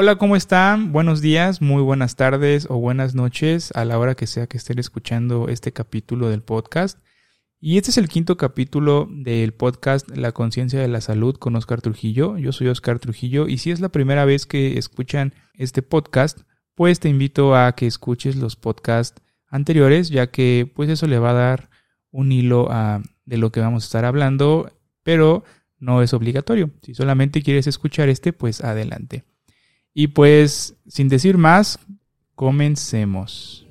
Hola, ¿cómo están? Buenos días, muy buenas tardes o buenas noches a la hora que sea que estén escuchando este capítulo del podcast. Y este es el quinto capítulo del podcast La conciencia de la salud con Oscar Trujillo. Yo soy Oscar Trujillo y si es la primera vez que escuchan este podcast, pues te invito a que escuches los podcasts anteriores, ya que pues eso le va a dar un hilo a, de lo que vamos a estar hablando, pero no es obligatorio. Si solamente quieres escuchar este, pues adelante. Y pues, sin decir más, comencemos.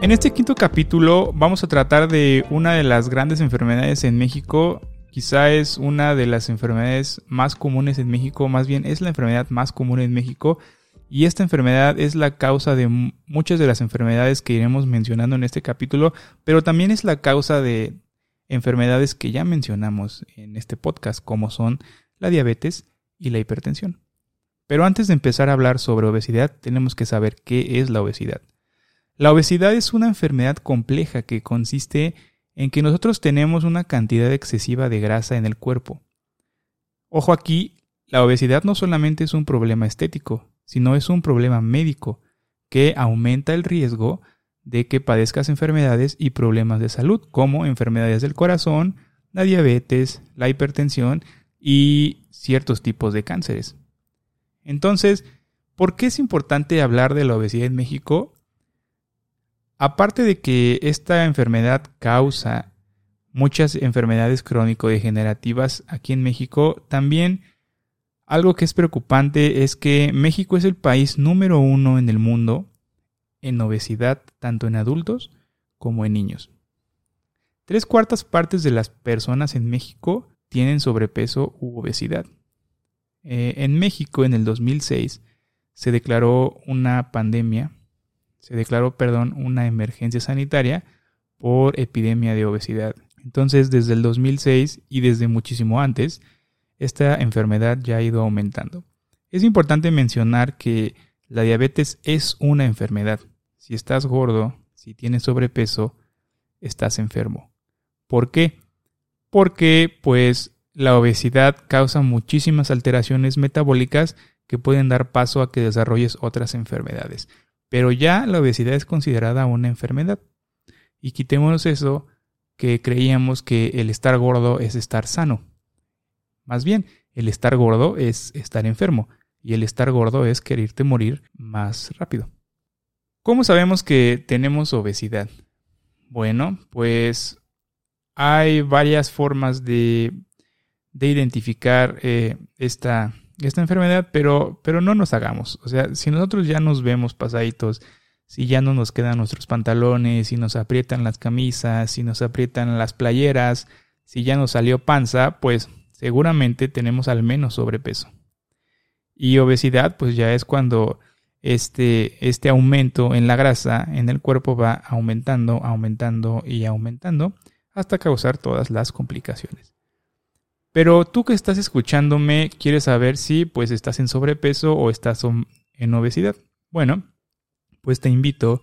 En este quinto capítulo vamos a tratar de una de las grandes enfermedades en México. Quizá es una de las enfermedades más comunes en México, más bien es la enfermedad más común en México. Y esta enfermedad es la causa de muchas de las enfermedades que iremos mencionando en este capítulo, pero también es la causa de enfermedades que ya mencionamos en este podcast, como son la diabetes y la hipertensión. Pero antes de empezar a hablar sobre obesidad, tenemos que saber qué es la obesidad. La obesidad es una enfermedad compleja que consiste en que nosotros tenemos una cantidad excesiva de grasa en el cuerpo. Ojo aquí, la obesidad no solamente es un problema estético, sino es un problema médico que aumenta el riesgo de que padezcas enfermedades y problemas de salud, como enfermedades del corazón, la diabetes, la hipertensión y ciertos tipos de cánceres. Entonces, ¿por qué es importante hablar de la obesidad en México? Aparte de que esta enfermedad causa muchas enfermedades crónico-degenerativas aquí en México, también algo que es preocupante es que México es el país número uno en el mundo en obesidad, tanto en adultos como en niños. Tres cuartas partes de las personas en México tienen sobrepeso u obesidad. Eh, en México, en el 2006, se declaró una pandemia se declaró, perdón, una emergencia sanitaria por epidemia de obesidad. Entonces, desde el 2006 y desde muchísimo antes, esta enfermedad ya ha ido aumentando. Es importante mencionar que la diabetes es una enfermedad. Si estás gordo, si tienes sobrepeso, estás enfermo. ¿Por qué? Porque pues la obesidad causa muchísimas alteraciones metabólicas que pueden dar paso a que desarrolles otras enfermedades. Pero ya la obesidad es considerada una enfermedad. Y quitémonos eso que creíamos que el estar gordo es estar sano. Más bien, el estar gordo es estar enfermo. Y el estar gordo es quererte morir más rápido. ¿Cómo sabemos que tenemos obesidad? Bueno, pues hay varias formas de, de identificar eh, esta, esta enfermedad, pero, pero no nos hagamos. O sea, si nosotros ya nos vemos pasaditos, si ya no nos quedan nuestros pantalones, si nos aprietan las camisas, si nos aprietan las playeras, si ya nos salió panza, pues seguramente tenemos al menos sobrepeso. Y obesidad, pues ya es cuando este, este aumento en la grasa en el cuerpo va aumentando, aumentando y aumentando hasta causar todas las complicaciones. Pero tú que estás escuchándome, quieres saber si pues estás en sobrepeso o estás en obesidad. Bueno, pues te invito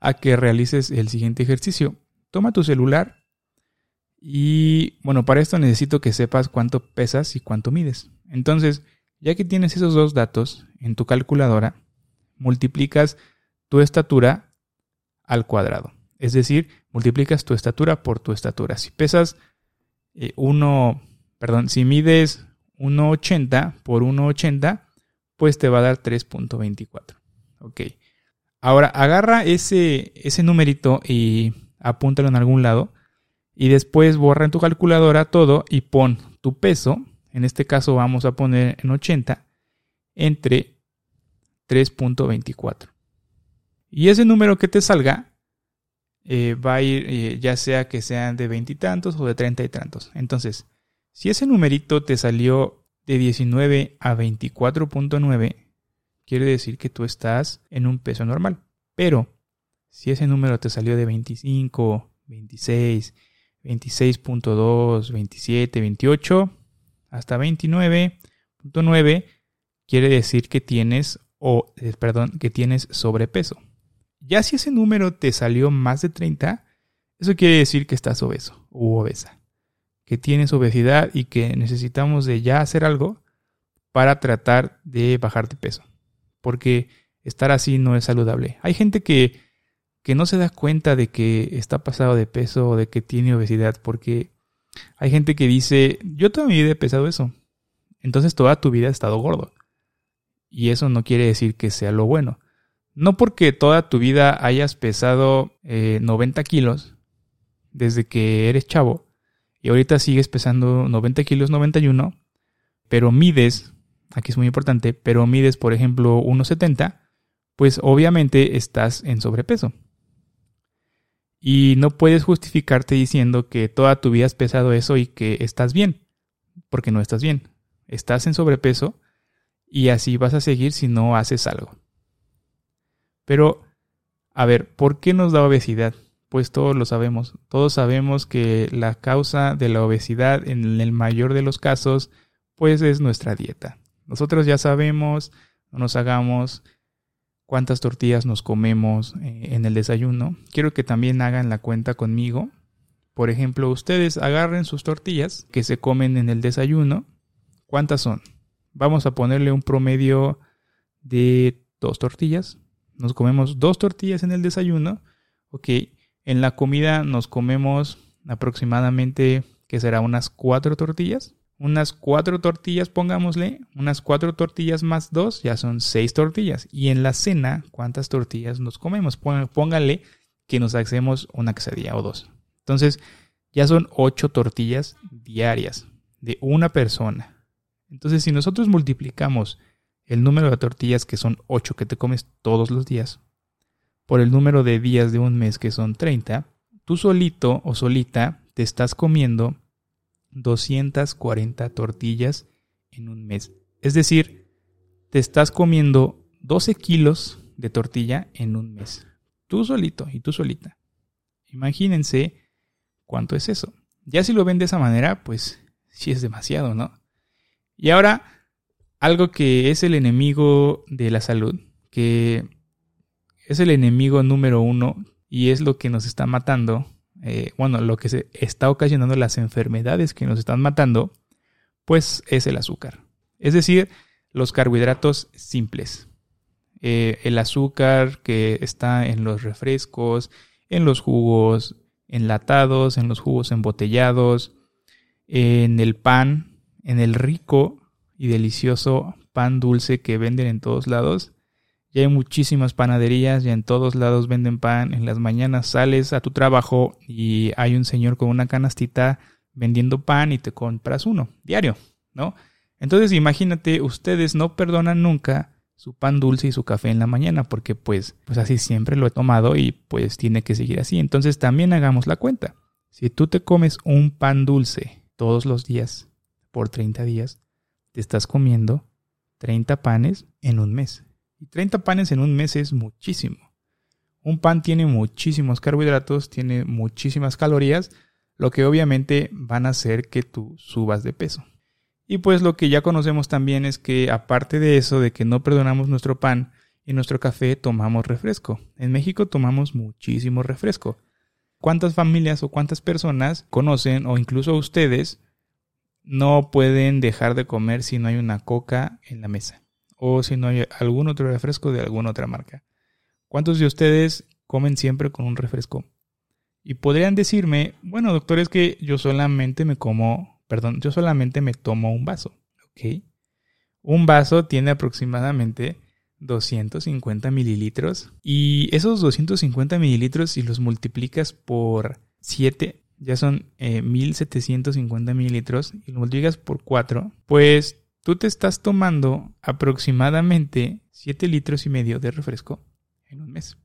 a que realices el siguiente ejercicio. Toma tu celular y bueno, para esto necesito que sepas cuánto pesas y cuánto mides. Entonces, ya que tienes esos dos datos en tu calculadora, multiplicas tu estatura al cuadrado. Es decir, multiplicas tu estatura por tu estatura. Si pesas eh, uno perdón, si mides 1,80 por 1,80, pues te va a dar 3.24. Ok. Ahora agarra ese, ese numerito y apúntalo en algún lado. Y después borra en tu calculadora todo y pon tu peso. En este caso vamos a poner en 80 entre 3.24. Y ese número que te salga eh, va a ir eh, ya sea que sean de veintitantos o de treinta y tantos. Entonces, si ese numerito te salió de 19 a 24.9, quiere decir que tú estás en un peso normal. Pero si ese número te salió de 25, 26, 26.2, 27, 28, hasta 29.9, quiere decir que tienes o eh, perdón, que tienes sobrepeso. Ya si ese número te salió más de 30, eso quiere decir que estás obeso u obesa, que tienes obesidad y que necesitamos de ya hacer algo para tratar de bajar de peso, porque estar así no es saludable. Hay gente que, que no se da cuenta de que está pasado de peso o de que tiene obesidad, porque hay gente que dice, yo toda mi vida he pesado eso, entonces toda tu vida has estado gordo. Y eso no quiere decir que sea lo bueno. No porque toda tu vida hayas pesado 90 eh, kilos desde que eres chavo y ahorita sigues pesando 90 kilos 91, pero mides, aquí es muy importante, pero mides por ejemplo 1,70, pues obviamente estás en sobrepeso. Y no puedes justificarte diciendo que toda tu vida has pesado eso y que estás bien, porque no estás bien. Estás en sobrepeso y así vas a seguir si no haces algo. Pero, a ver, ¿por qué nos da obesidad? Pues todos lo sabemos. Todos sabemos que la causa de la obesidad en el mayor de los casos, pues es nuestra dieta. Nosotros ya sabemos, no nos hagamos cuántas tortillas nos comemos eh, en el desayuno. Quiero que también hagan la cuenta conmigo. Por ejemplo, ustedes agarren sus tortillas que se comen en el desayuno. ¿Cuántas son? Vamos a ponerle un promedio de dos tortillas nos comemos dos tortillas en el desayuno, ok, en la comida nos comemos aproximadamente, que será unas cuatro tortillas, unas cuatro tortillas, pongámosle, unas cuatro tortillas más dos, ya son seis tortillas. Y en la cena, ¿cuántas tortillas nos comemos? Póngale que nos hacemos una quesadilla o dos. Entonces, ya son ocho tortillas diarias de una persona. Entonces, si nosotros multiplicamos el número de tortillas que son 8 que te comes todos los días, por el número de días de un mes que son 30, tú solito o solita te estás comiendo 240 tortillas en un mes. Es decir, te estás comiendo 12 kilos de tortilla en un mes. Tú solito y tú solita. Imagínense cuánto es eso. Ya si lo ven de esa manera, pues sí es demasiado, ¿no? Y ahora algo que es el enemigo de la salud, que es el enemigo número uno y es lo que nos está matando, eh, bueno, lo que se está ocasionando las enfermedades que nos están matando, pues es el azúcar. Es decir, los carbohidratos simples. Eh, el azúcar que está en los refrescos, en los jugos enlatados, en los jugos embotellados, en el pan, en el rico y delicioso pan dulce que venden en todos lados. Ya hay muchísimas panaderías, ya en todos lados venden pan. En las mañanas sales a tu trabajo y hay un señor con una canastita vendiendo pan y te compras uno diario, ¿no? Entonces imagínate, ustedes no perdonan nunca su pan dulce y su café en la mañana porque pues, pues así siempre lo he tomado y pues tiene que seguir así. Entonces también hagamos la cuenta. Si tú te comes un pan dulce todos los días por 30 días, te estás comiendo 30 panes en un mes. Y 30 panes en un mes es muchísimo. Un pan tiene muchísimos carbohidratos, tiene muchísimas calorías, lo que obviamente van a hacer que tú subas de peso. Y pues lo que ya conocemos también es que aparte de eso, de que no perdonamos nuestro pan y nuestro café, tomamos refresco. En México tomamos muchísimo refresco. ¿Cuántas familias o cuántas personas conocen o incluso ustedes no pueden dejar de comer si no hay una coca en la mesa o si no hay algún otro refresco de alguna otra marca. ¿Cuántos de ustedes comen siempre con un refresco? Y podrían decirme, bueno, doctor, es que yo solamente me como, perdón, yo solamente me tomo un vaso, ¿ok? Un vaso tiene aproximadamente 250 mililitros y esos 250 mililitros si los multiplicas por 7 ya son 1750 eh, mililitros y lo multiplicas por 4, pues tú te estás tomando aproximadamente 7 litros y medio de refresco en un mes.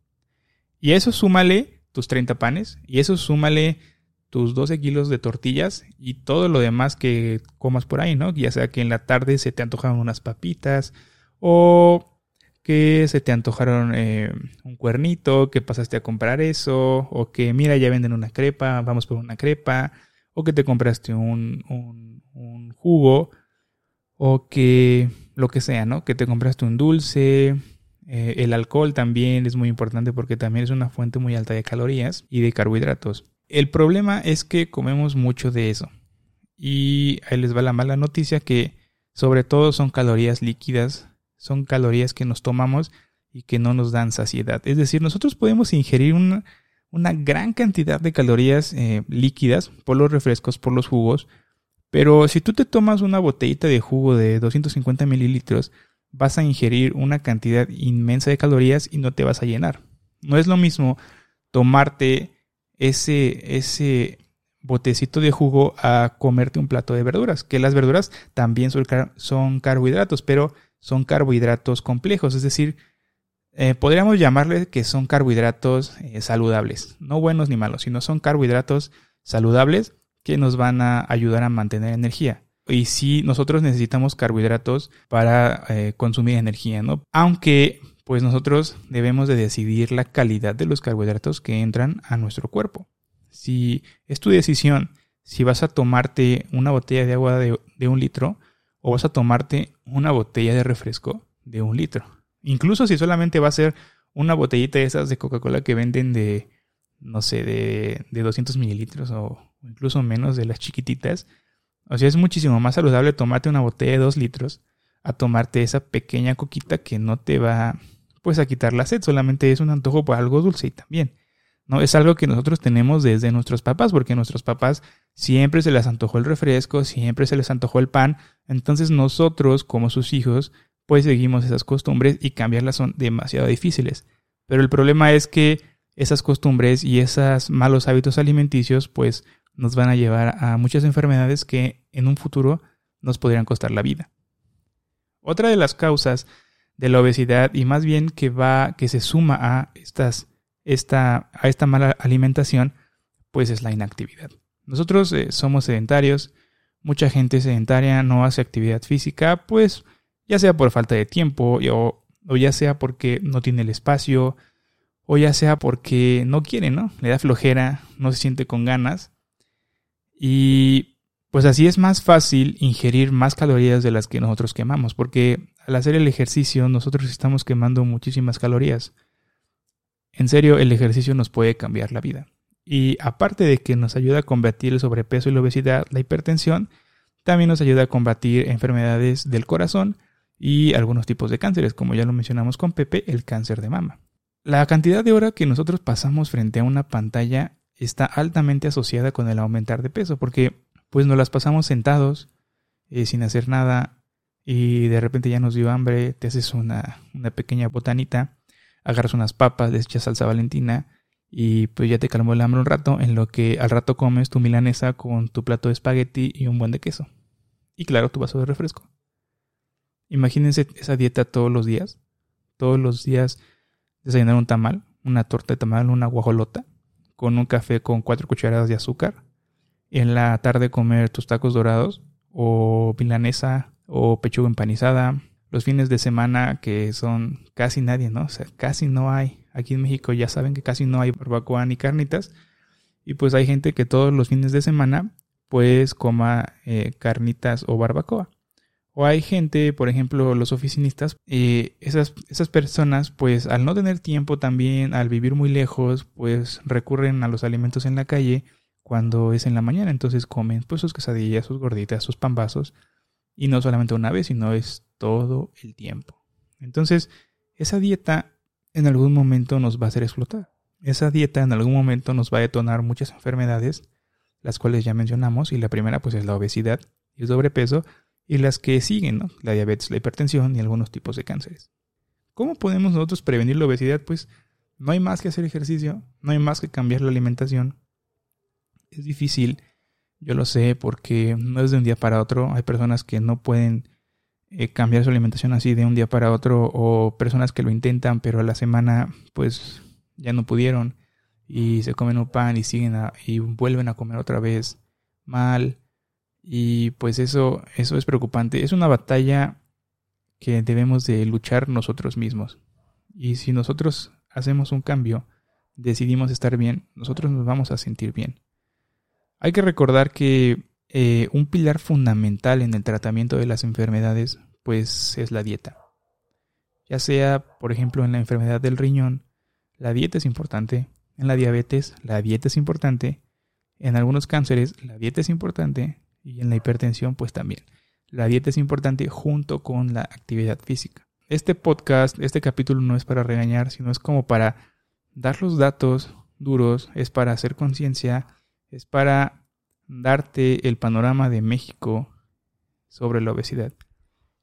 Y eso súmale tus 30 panes y eso súmale tus 12 kilos de tortillas y todo lo demás que comas por ahí, ¿no? Ya sea que en la tarde se te antojan unas papitas o que se te antojaron eh, un cuernito, que pasaste a comprar eso, o que mira, ya venden una crepa, vamos por una crepa, o que te compraste un, un, jugo, o que lo que sea, ¿no? Que te compraste un dulce, Eh, el alcohol también es muy importante porque también es una fuente muy alta de calorías y de carbohidratos. El problema es que comemos mucho de eso. Y ahí les va la mala noticia que sobre todo son calorías líquidas, son calorías que nos tomamos y que no nos dan saciedad. Es decir, nosotros podemos ingerir una, una gran cantidad de calorías eh, líquidas por los refrescos, por los jugos, pero si tú te tomas una botellita de jugo de 250 mililitros, vas a ingerir una cantidad inmensa de calorías y no te vas a llenar. No es lo mismo tomarte ese, ese botecito de jugo a comerte un plato de verduras, que las verduras también son, carbohidratos, pero son carbohidratos complejos, es decir, eh, podríamos llamarle que son carbohidratos eh, saludables, no buenos ni malos, sino son carbohidratos saludables que nos van a ayudar a mantener energía. Y sí, nosotros necesitamos carbohidratos para eh, consumir energía, ¿no? Aunque, pues nosotros debemos de decidir la calidad de los carbohidratos que entran a nuestro cuerpo. Si es tu decisión, si vas a tomarte una botella de agua de, de un litro o vas a tomarte una botella de refresco de un litro. Incluso si solamente va a ser una botellita de esas de Coca-Cola que venden de, no sé, de, de 200 mililitros incluso menos de las chiquititas. O sea, es muchísimo más saludable tomarte una botella de 2 litros a tomarte esa pequeña coquita que no te va pues a quitar la sed, solamente es un antojo por algo dulce y también. ¿no? Es algo que nosotros tenemos desde nuestros papás, porque nuestros papás siempre se les antojó el refresco, siempre se les antojó el pan, entonces nosotros como sus hijos pues seguimos esas costumbres y cambiarlas son demasiado difíciles. Pero el problema es que esas costumbres y esos malos hábitos alimenticios pues nos van a llevar a muchas enfermedades que en un futuro nos podrían costar la vida. Otra de las causas de la obesidad y más bien que va que se suma a estas esta a esta mala alimentación pues es la inactividad. Nosotros eh, somos sedentarios, mucha gente sedentaria no hace actividad física, pues ya sea por falta de tiempo o, o ya sea porque no tiene el espacio o ya sea porque no quiere, ¿no? Le da flojera, no se siente con ganas y pues así es más fácil ingerir más calorías de las que nosotros quemamos, porque al hacer el ejercicio nosotros estamos quemando muchísimas calorías. En serio, el ejercicio nos puede cambiar la vida. Y aparte de que nos ayuda a combatir el sobrepeso y la obesidad, la hipertensión, también nos ayuda a combatir enfermedades del corazón y algunos tipos de cánceres, como ya lo mencionamos con Pepe, el cáncer de mama. La cantidad de hora que nosotros pasamos frente a una pantalla está altamente asociada con el aumentar de peso, porque pues nos las pasamos sentados, eh, sin hacer nada, y de repente ya nos dio hambre, te haces una, una pequeña botanita, agarras unas papas, les echas salsa valentina, y pues ya te calmó el hambre un rato, en lo que al rato comes tu milanesa con tu plato de espagueti y un buen de queso. Y claro, tu vaso de refresco. Imagínense esa dieta todos los días. Todos los días desayunar un tamal, una torta de tamal, una guajolota con un café con cuatro cucharadas de azúcar. En la tarde comer tus tacos dorados o milanesa o pechuga empanizada. Los fines de semana que son casi nadie, ¿no? O sea, casi no hay. Aquí en México ya saben que casi no hay barbacoa ni carnitas. Y pues hay gente que todos los fines de semana pues coma eh, carnitas o barbacoa. O hay gente, por ejemplo, los oficinistas, eh, esas, esas personas, pues al no tener tiempo también, al vivir muy lejos, pues recurren a los alimentos en la calle cuando es en la mañana. Entonces comen pues sus quesadillas, sus gorditas, sus pambazos. Y no solamente una vez, sino es todo el tiempo. Entonces, esa dieta en algún momento nos va a hacer explotar. Esa dieta en algún momento nos va a detonar muchas enfermedades, las cuales ya mencionamos, y la primera pues es la obesidad y el sobrepeso, y las que siguen, ¿no? La diabetes, la hipertensión y algunos tipos de cánceres. ¿Cómo podemos nosotros prevenir la obesidad? Pues no hay más que hacer ejercicio, no hay más que cambiar la alimentación. Es difícil, yo lo sé, porque no es de un día para otro. Hay personas que no pueden eh, cambiar su alimentación así de un día para otro, o personas que lo intentan, pero a la semana, pues ya no pudieron y se comen un pan y siguen y vuelven a comer otra vez mal y pues eso, eso es preocupante. Es una batalla que debemos de luchar nosotros mismos. Y si nosotros hacemos un cambio, decidimos estar bien, nosotros nos vamos a sentir bien. Hay que recordar que eh, un pilar fundamental en el tratamiento de las enfermedades, pues es la dieta. Ya sea, por ejemplo, en la enfermedad del riñón, la dieta es importante. En la diabetes, la dieta es importante. En algunos cánceres, la dieta es importante. Y en la hipertensión, pues también. La dieta es importante junto con la actividad física. Este podcast, este capítulo no es para regañar, sino es como para dar los datos duros, es para hacer conciencia, es para darte el panorama de México sobre la obesidad.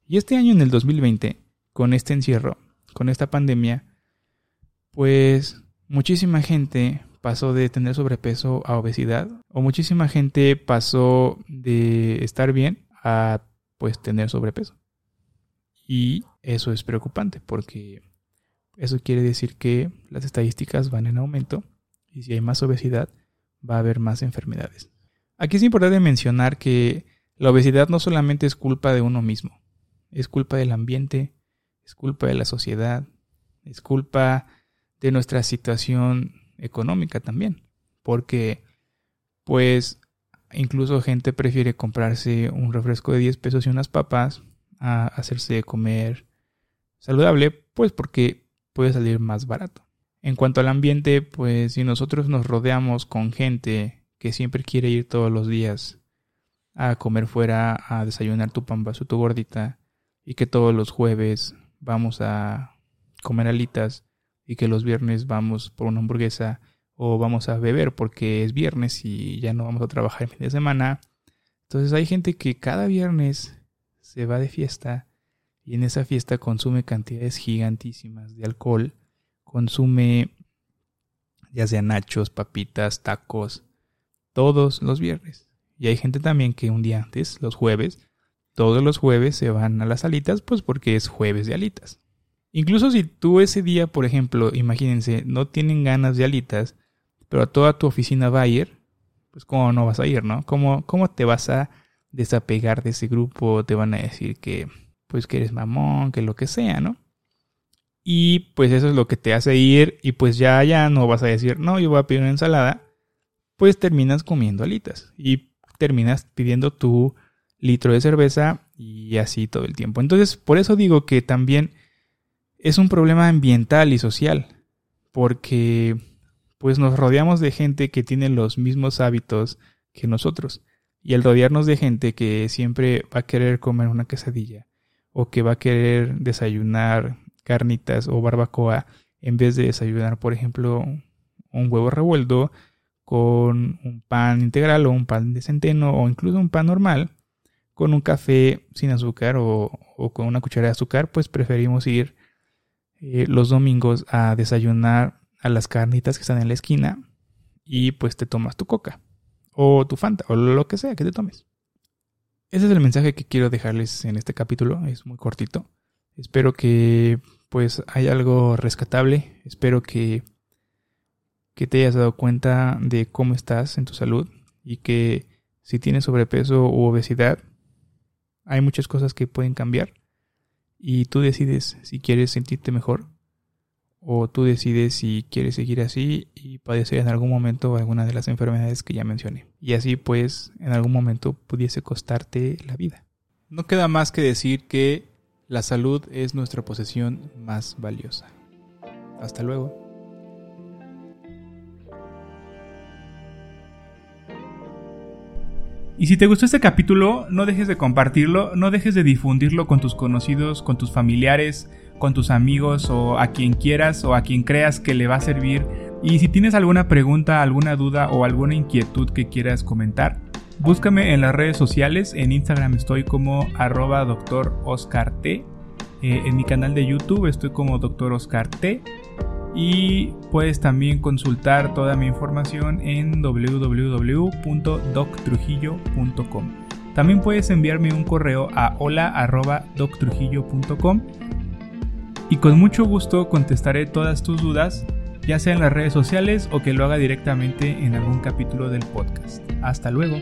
Y este año en el 2020, con este encierro, con esta pandemia, pues muchísima gente pasó de tener sobrepeso a obesidad o muchísima gente pasó de estar bien a pues tener sobrepeso. Y eso es preocupante porque eso quiere decir que las estadísticas van en aumento y si hay más obesidad va a haber más enfermedades. Aquí es importante mencionar que la obesidad no solamente es culpa de uno mismo, es culpa del ambiente, es culpa de la sociedad, es culpa de nuestra situación económica también, porque pues incluso gente prefiere comprarse un refresco de 10 pesos y unas papas a hacerse comer saludable, pues porque puede salir más barato. En cuanto al ambiente, pues si nosotros nos rodeamos con gente que siempre quiere ir todos los días a comer fuera, a desayunar tu pambazo, tu gordita, y que todos los jueves vamos a comer alitas y que los viernes vamos por una hamburguesa o vamos a beber porque es viernes y ya no vamos a trabajar el fin de semana. Entonces hay gente que cada viernes se va de fiesta y en esa fiesta consume cantidades gigantísimas de alcohol, consume ya sea nachos, papitas, tacos, todos los viernes. Y hay gente también que un día antes, los jueves, todos los jueves se van a las alitas, pues porque es jueves de alitas. Incluso si tú ese día, por ejemplo, imagínense, no tienen ganas de alitas, pero toda tu oficina va a ir, pues cómo no vas a ir, ¿no? ¿Cómo, cómo te vas a desapegar de ese grupo? Te van a decir que, pues que eres mamón, que lo que sea, ¿no? Y pues eso es lo que te hace ir y pues ya, ya no vas a decir, no, yo voy a pedir una ensalada, pues terminas comiendo alitas y terminas pidiendo tu litro de cerveza y así todo el tiempo. Entonces, por eso digo que también es un problema ambiental y social, porque pues nos rodeamos de gente que tiene los mismos hábitos que nosotros. Y al rodearnos de gente que siempre va a querer comer una quesadilla o que va a querer desayunar carnitas o barbacoa en vez de desayunar, por ejemplo, un huevo revuelto con un pan integral o un pan de centeno o incluso un pan normal, con un café sin azúcar o, con una cuchara de azúcar, pues preferimos ir eh, los domingos a desayunar a las carnitas que están en la esquina y pues te tomas tu coca o tu fanta o lo que sea que te tomes. Ese es el mensaje que quiero dejarles en este capítulo, es muy cortito. Espero que pues haya algo rescatable, espero que que te hayas dado cuenta de cómo estás en tu salud y que si tienes sobrepeso u obesidad, hay muchas cosas que pueden cambiar y tú decides si quieres sentirte mejor o tú decides si quieres seguir así y padecer en algún momento alguna de las enfermedades que ya mencioné. Y así pues en algún momento pudiese costarte la vida. No queda más que decir que la salud es nuestra posesión más valiosa. Hasta luego. Y si te gustó este capítulo, no dejes de compartirlo, no dejes de difundirlo con tus conocidos, con tus familiares, con tus amigos o a quien quieras o a quien creas que le va a servir. Y si tienes alguna pregunta, alguna duda o alguna inquietud que quieras comentar, búscame en las redes sociales. En Instagram estoy como arroba doctor Oscar T. Eh, en mi canal de YouTube estoy como doctor Oscar T y puedes también consultar toda mi información en www.doctrujillo.com. También puedes enviarme un correo a hola.doctrujillo.com y con mucho gusto contestaré todas tus dudas, ya sea en las redes sociales o que lo haga directamente en algún capítulo del podcast. Hasta luego.